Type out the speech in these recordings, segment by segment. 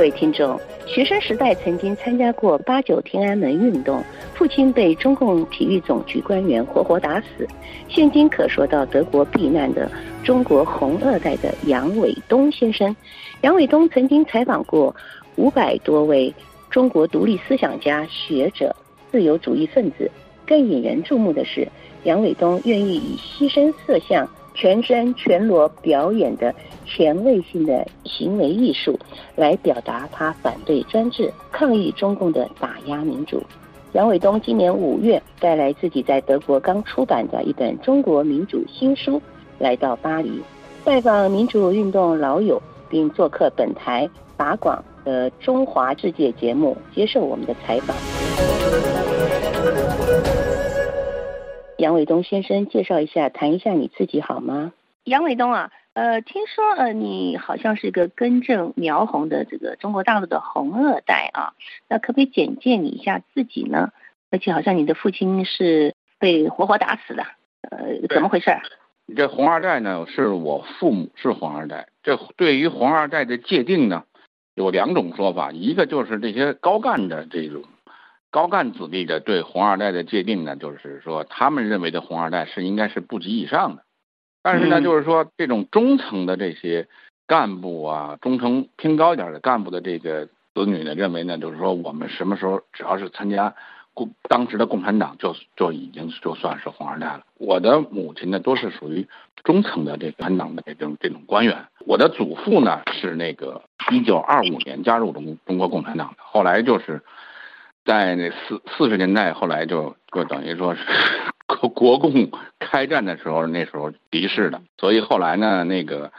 各位听众，学生时代曾经参加过八九天安门运动，父亲被中共体育总局官员活活打死。现今可说到德国避难的中国红二代的杨伟东先生，杨伟东曾经采访过五百多位中国独立思想家、学者、自由主义分子。更引人注目的是，杨伟东愿意以牺牲色相。全身全裸表演的前卫性的行为艺术，来表达他反对专制、抗议中共的打压民主。杨伟东今年五月带来自己在德国刚出版的一本中国民主新书，来到巴黎，拜访民主运动老友，并做客本台法广的《中华世界》节目，接受我们的采访。杨伟东先生，介绍一下，谈一下你自己好吗？杨伟东啊，呃，听说呃，你好像是一个根正苗红的这个中国大陆的红二代啊，那可不可以简介你一下自己呢？而且好像你的父亲是被活活打死的，呃，怎么回事？这红二代呢，是我父母是红二代。这对于红二代的界定呢，有两种说法，一个就是这些高干的这种。高干子弟的对红二代的界定呢，就是说他们认为的红二代是应该是部级以上的，但是呢，就是说这种中层的这些干部啊，中层偏高一点的干部的这个子女呢，认为呢，就是说我们什么时候只要是参加共当时的共产党，就就已经就算是红二代了。我的母亲呢，都是属于中层的这个共产党的这种这种官员。我的祖父呢，是那个一九二五年加入中中国共产党的，后来就是。在那四四十年代，后来就就等于说是国国共开战的时候，那时候敌视的，所以后来呢，那个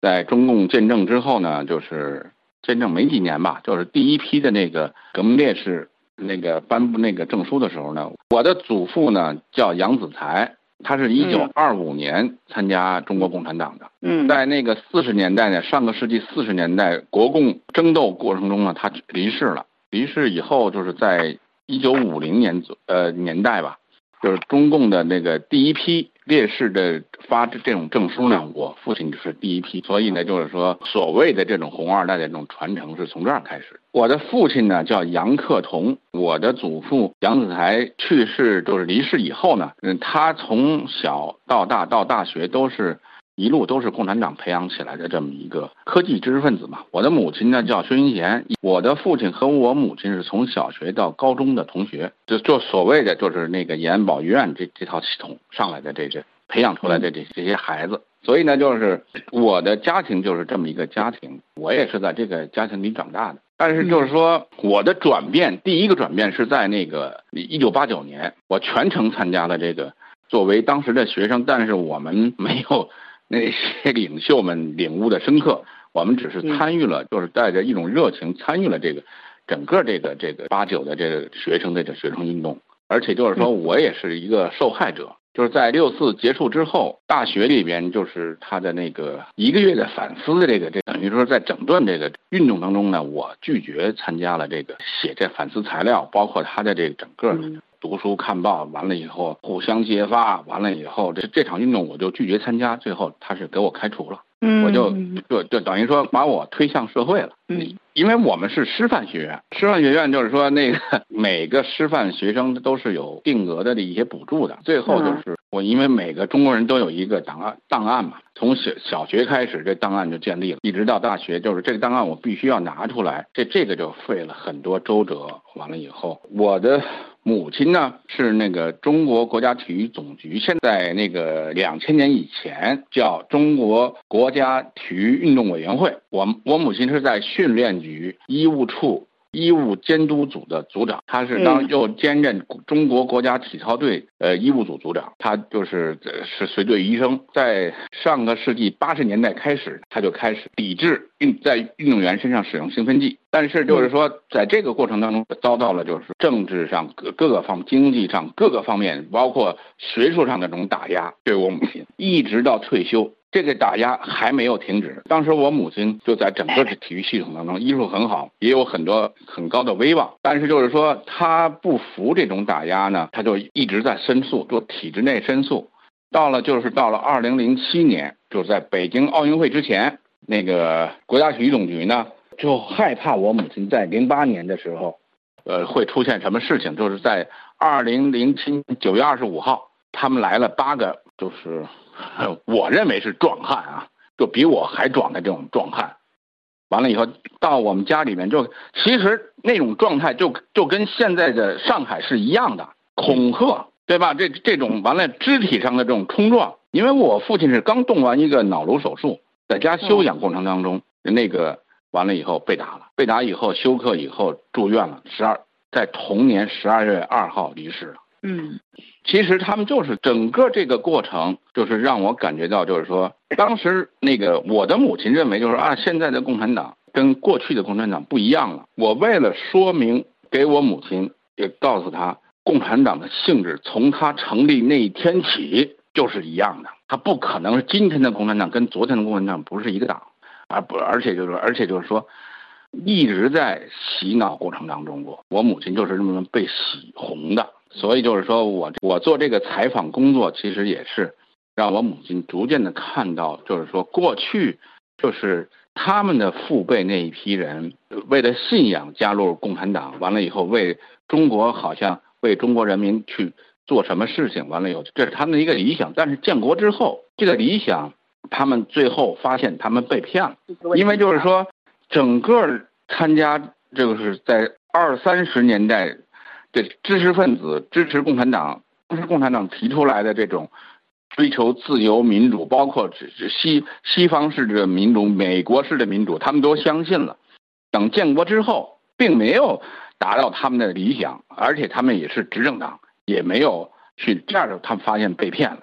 在中共建政之后呢，就是建政没几年吧，就是第一批的那个革命烈士那个颁布那个证书的时候呢，我的祖父呢叫杨子才，他是一九二五年参加中国共产党的。嗯，在那个四十年代呢，上个世纪四十年代国共争斗过程中呢，他离世了。离世以后，就是在一九五零年左呃年代吧，就是中共的那个第一批烈士的发这这种证书呢，我父亲就是第一批，所以呢，就是说所谓的这种红二代的这种传承是从这儿开始。我的父亲呢叫杨克同，我的祖父杨子才去世就是离世以后呢，嗯，他从小到大到大学都是。一路都是共产党培养起来的这么一个科技知识分子嘛。我的母亲呢叫薛云贤，我的父亲和我母亲是从小学到高中的同学，就就所谓的就是那个延安保医院这这套系统上来的这这培养出来的这这些孩子。所以呢，就是我的家庭就是这么一个家庭，我也是在这个家庭里长大的。但是就是说，我的转变第一个转变是在那个一九八九年，我全程参加了这个作为当时的学生，但是我们没有。那些领袖们领悟的深刻，我们只是参与了，就是带着一种热情参与了这个整个这个这个八九的这个学生的这学生运动，而且就是说我也是一个受害者，就是在六四结束之后，大学里边就是他的那个一个月的反思的这个这等于说在整顿这个运动当中呢，我拒绝参加了这个写这反思材料，包括他的这个整个。读书看报完了以后，互相揭发完了以后，这这场运动我就拒绝参加。最后他是给我开除了，我就就就等于说把我推向社会了。嗯，因为我们是师范学院，师范学院就是说那个 每个师范学生都是有定额的的一些补助的。最后就是我因为每个中国人都有一个档案档案嘛，从小小学开始这档案就建立了，一直到大学就是这个档案我必须要拿出来，这这个就费了很多周折。完了以后，我的。母亲呢是那个中国国家体育总局，现在那个两千年以前叫中国国家体育运动委员会。我我母亲是在训练局医务处。医务监督组的组长，他是当又兼任中国国家体操队呃医务组组长，他就是是随队医生。在上个世纪八十年代开始，他就开始抵制运在运动员身上使用兴奋剂，但是就是说在这个过程当中遭到了就是政治上各各个方经济上各个方面，包括学术上的这种打压，对我母亲一直到退休。这个打压还没有停止。当时我母亲就在整个的体育系统当中，医术很好，也有很多很高的威望。但是就是说，她不服这种打压呢，她就一直在申诉，做体制内申诉。到了就是到了二零零七年，就是在北京奥运会之前，那个国家体育总局呢就害怕我母亲在零八年的时候，呃，会出现什么事情？就是在二零零七九月二十五号，他们来了八个，就是 我认为是壮汉啊，就比我还壮的这种壮汉。完了以后到我们家里面，就其实那种状态就就跟现在的上海是一样的，恐吓，对吧？这这种完了肢体上的这种冲撞，因为我父亲是刚动完一个脑颅手术，在家休养过程当中，那个完了以后被打了，被打以后休克以后住院了，十二在同年十二月二号离世了。嗯，其实他们就是整个这个过程，就是让我感觉到，就是说，当时那个我的母亲认为，就是啊，现在的共产党跟过去的共产党不一样了。我为了说明给我母亲，也告诉她，共产党的性质从它成立那一天起就是一样的，它不可能是今天的共产党跟昨天的共产党不是一个党，而不而且就是而且就是说，一直在洗脑过程当中过，我母亲就是这么被洗红的。所以就是说我我做这个采访工作，其实也是让我母亲逐渐的看到，就是说过去就是他们的父辈那一批人为了信仰加入共产党，完了以后为中国好像为中国人民去做什么事情，完了以后这是他们的一个理想。但是建国之后，这个理想他们最后发现他们被骗了，因为就是说整个参加这个是在二三十年代。这知识分子支持共产党，支持共产党提出来的这种追求自由民主，包括西西方式的民主、美国式的民主，他们都相信了。等建国之后，并没有达到他们的理想，而且他们也是执政党，也没有去这样的，他们发现被骗了。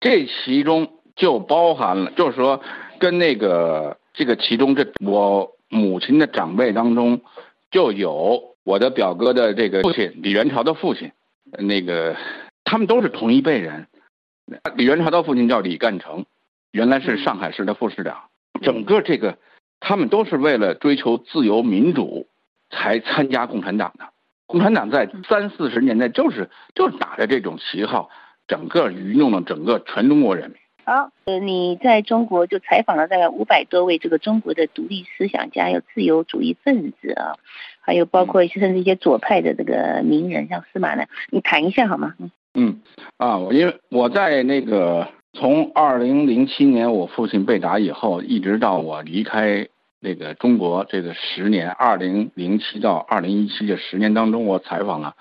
这其中就包含了，就是说，跟那个这个其中，这我母亲的长辈当中就有。我的表哥的这个父亲李元朝的父亲，那个他们都是同一辈人。李元朝的父亲叫李干成，原来是上海市的副市长。整个这个，他们都是为了追求自由民主才参加共产党的。共产党在三四十年代就是就是打着这种旗号，整个愚弄了整个全中国人民。好，呃，你在中国就采访了大概五百多位这个中国的独立思想家，有自由主义分子啊。还有包括一些甚至一些左派的这个名人，像司马南，你谈一下好吗？嗯嗯啊，我因为我在那个从二零零七年我父亲被打以后，一直到我离开那个中国这个十年，二零零七到二零一七这十年当中，我采访了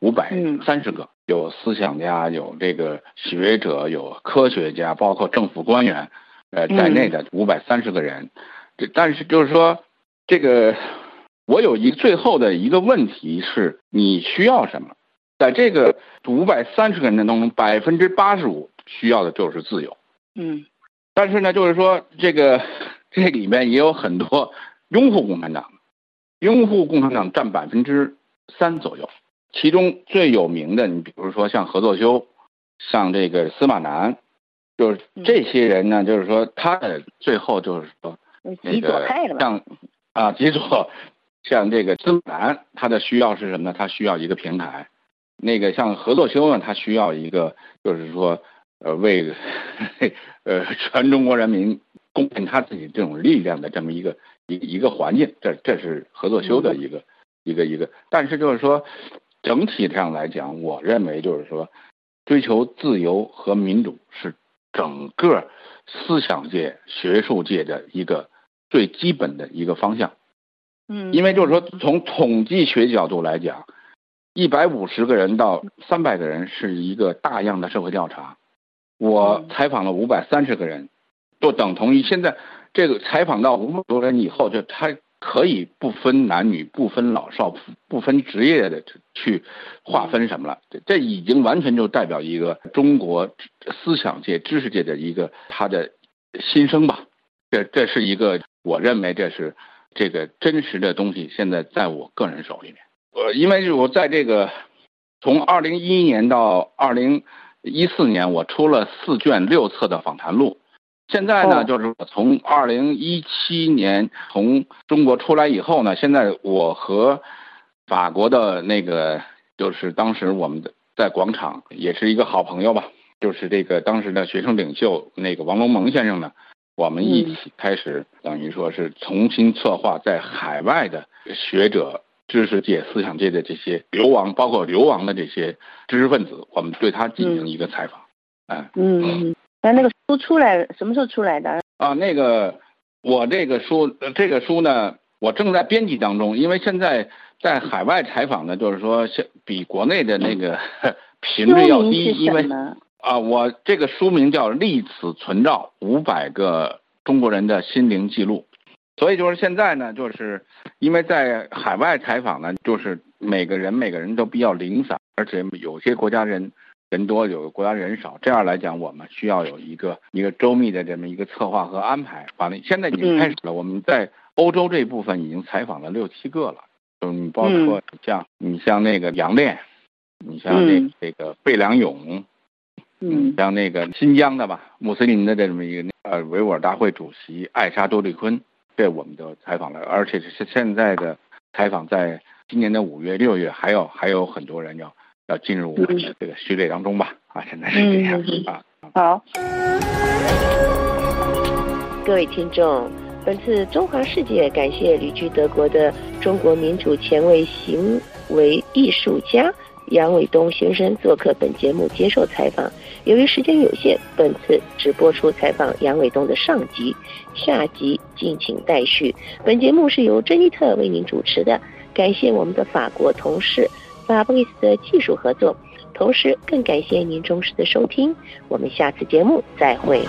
五百三十个，有思想家，有这个学者，有科学家，包括政府官员，呃在内的五百三十个人。这但是就是说这个。我有一最后的一个问题是，你需要什么？在这个五百三十个人当中，百分之八十五需要的就是自由。嗯，但是呢，就是说这个这里面也有很多拥护共产党，拥护共产党占百分之三左右。其中最有名的，你比如说像何作修，像这个司马南，就是这些人呢，就是说他的最后就是说那个像啊极左。像这个司马南，他的需要是什么呢？他需要一个平台。那个像何作修呢，他需要一个，就是说，呃，为 呃全中国人民贡献他自己这种力量的这么一个一一个环境。这这是何作修的一个一个一个。但是就是说，整体上来讲，我认为就是说，追求自由和民主是整个思想界、学术界的一个最基本的一个方向。嗯，因为就是说，从统计学角度来讲，一百五十个人到三百个人是一个大样的社会调查。我采访了五百三十个人，就等同于现在这个采访到五百多人以后，就他可以不分男女、不分老少、不分职业的去划分什么了。这这已经完全就代表一个中国思想界、知识界的一个他的心声吧。这这是一个，我认为这是。这个真实的东西现在在我个人手里面，呃，因为我在这个从二零一一年到二零一四年，我出了四卷六册的访谈录。现在呢，就是从二零一七年从中国出来以后呢，现在我和法国的那个就是当时我们的在广场也是一个好朋友吧，就是这个当时的学生领袖那个王龙蒙先生呢，我们一起开始，等于说是重新策划在海外的学者、知识界、思想界的这些流亡，包括流亡的这些知识分子，我们对他进行一个采访。嗯嗯，那那个书出来什么时候出来的？啊，那个我这个书，这个书呢，我正在编辑当中，因为现在在海外采访呢，就是说像比国内的那个 频率要低，因为啊，我这个书名叫《历此存照：五百个中国人的心灵记录》，所以就是现在呢，就是因为在海外采访呢，就是每个人每个人都比较零散，而且有些国家人。人多有国家人少，这样来讲，我们需要有一个一个周密的这么一个策划和安排。完了，现在已经开始了。我们在欧洲这部分已经采访了六七个了，就你包括像你像那个杨炼，你像那这个贝良勇，嗯，像那个新疆的吧，穆斯林的这么一个呃维吾尔大会主席艾沙多利坤，这我们都采访了，而且是现在的采访，在今年的五月六月还有还有很多人要。要进入我们的这个序列当中吧，啊，现在是这样啊。好，各位听众，本次中华世界感谢旅居德国的中国民主前卫行为艺术家杨伟东先生做客本节目接受采访。由于时间有限，本次只播出采访杨伟东的上集，下集敬请待续。本节目是由珍妮特为您主持的，感谢我们的法国同事。Fabrice 的技术合作，同时更感谢您忠实的收听，我们下次节目再会。